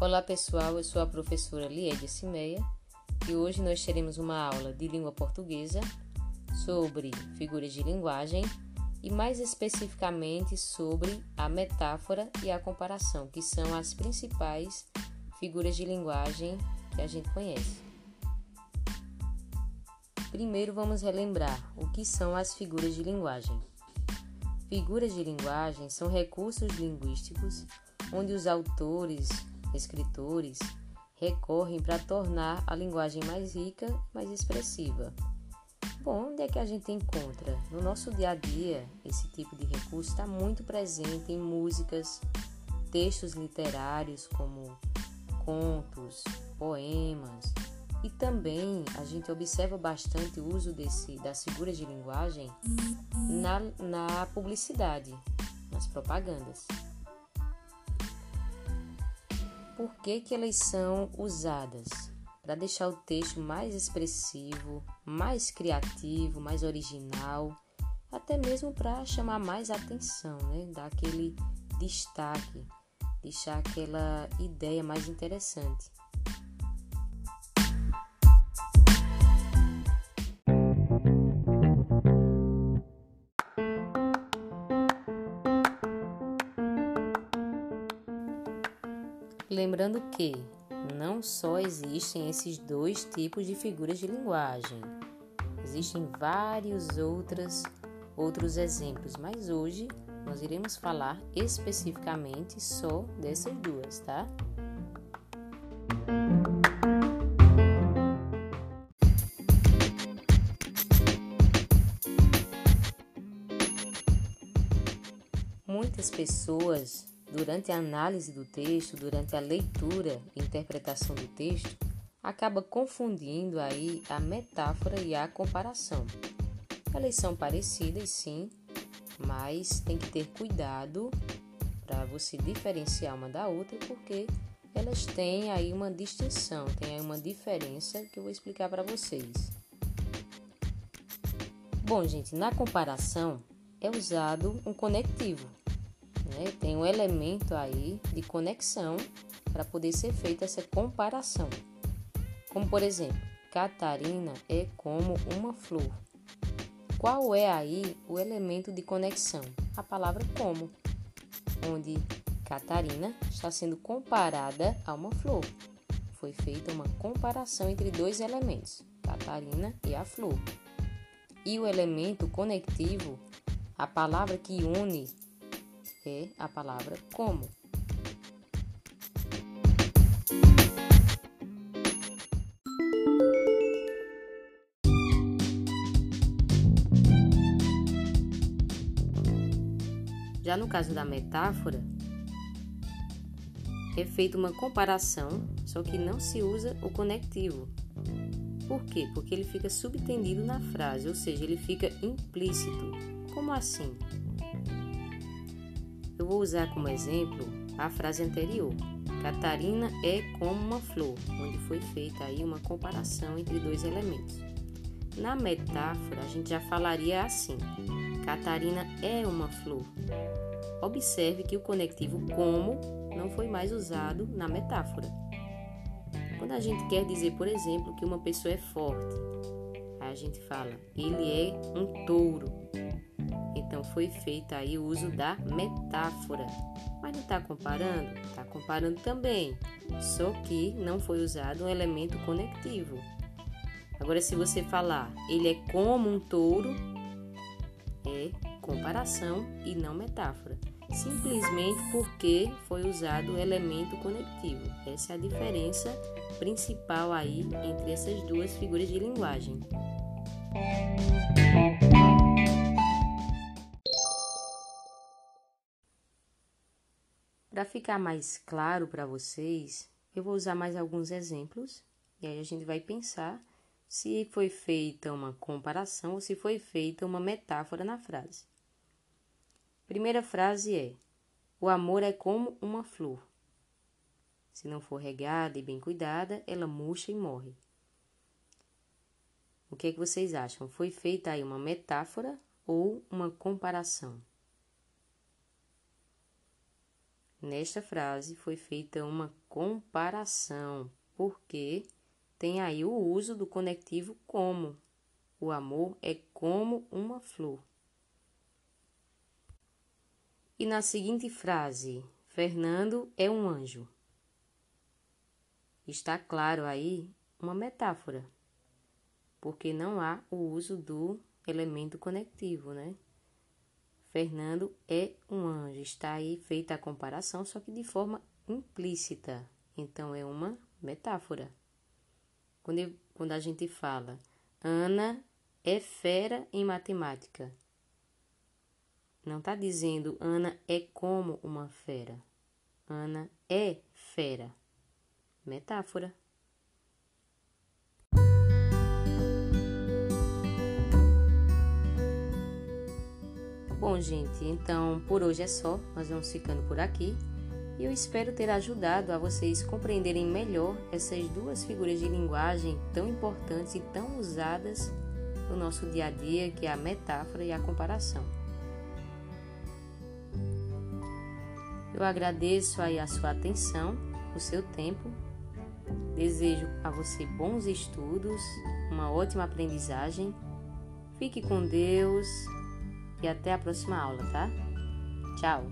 Olá pessoal, eu sou a professora Liede Cimeia e hoje nós teremos uma aula de língua portuguesa sobre figuras de linguagem e mais especificamente sobre a metáfora e a comparação, que são as principais figuras de linguagem que a gente conhece. Primeiro vamos relembrar o que são as figuras de linguagem. Figuras de linguagem são recursos linguísticos onde os autores escritores recorrem para tornar a linguagem mais rica, mais expressiva. Bom, onde é que a gente encontra? No nosso dia a dia, esse tipo de recurso está muito presente em músicas, textos literários como contos, poemas, e também a gente observa bastante o uso desse, das figuras de linguagem na, na publicidade, nas propagandas por que, que elas são usadas? Para deixar o texto mais expressivo, mais criativo, mais original, até mesmo para chamar mais atenção, né? dar aquele destaque, deixar aquela ideia mais interessante. Lembrando que não só existem esses dois tipos de figuras de linguagem, existem vários outras, outros exemplos, mas hoje nós iremos falar especificamente só dessas duas, tá? Muitas pessoas durante a análise do texto, durante a leitura e interpretação do texto, acaba confundindo aí a metáfora e a comparação. Elas são parecidas, sim, mas tem que ter cuidado para você diferenciar uma da outra, porque elas têm aí uma distinção, tem aí uma diferença que eu vou explicar para vocês. Bom, gente, na comparação é usado um conectivo, né? Tem um elemento aí de conexão para poder ser feita essa comparação. Como por exemplo, Catarina é como uma flor. Qual é aí o elemento de conexão? A palavra como, onde Catarina está sendo comparada a uma flor. Foi feita uma comparação entre dois elementos, Catarina e a flor. E o elemento conectivo, a palavra que une a palavra como. Já no caso da metáfora, é feita uma comparação, só que não se usa o conectivo. Por quê? Porque ele fica subtendido na frase, ou seja, ele fica implícito. Como assim? Eu vou usar como exemplo a frase anterior. Catarina é como uma flor, onde foi feita aí uma comparação entre dois elementos. Na metáfora, a gente já falaria assim: Catarina é uma flor. Observe que o conectivo como não foi mais usado na metáfora. Quando a gente quer dizer, por exemplo, que uma pessoa é forte, a gente fala: ele é um touro. Então foi feito aí o uso da metáfora. Mas não está comparando? Está comparando também, só que não foi usado um elemento conectivo. Agora, se você falar ele é como um touro, é comparação e não metáfora. Simplesmente porque foi usado o elemento conectivo. Essa é a diferença principal aí entre essas duas figuras de linguagem. Para ficar mais claro para vocês, eu vou usar mais alguns exemplos e aí a gente vai pensar se foi feita uma comparação ou se foi feita uma metáfora na frase. Primeira frase é: O amor é como uma flor. Se não for regada e bem cuidada, ela murcha e morre. O que é que vocês acham? Foi feita aí uma metáfora ou uma comparação? Nesta frase foi feita uma comparação, porque tem aí o uso do conectivo como. O amor é como uma flor. E na seguinte frase, Fernando é um anjo. Está claro aí uma metáfora, porque não há o uso do elemento conectivo, né? Fernando é um anjo. Está aí feita a comparação, só que de forma implícita. Então é uma metáfora. Quando, eu, quando a gente fala Ana é fera em matemática, não está dizendo Ana é como uma fera. Ana é fera. Metáfora. Bom, gente, então por hoje é só. Nós vamos ficando por aqui. E eu espero ter ajudado a vocês compreenderem melhor essas duas figuras de linguagem tão importantes e tão usadas no nosso dia a dia, que é a metáfora e a comparação. Eu agradeço aí a sua atenção, o seu tempo. Desejo a você bons estudos, uma ótima aprendizagem. Fique com Deus e até a próxima aula, tá? Tchau!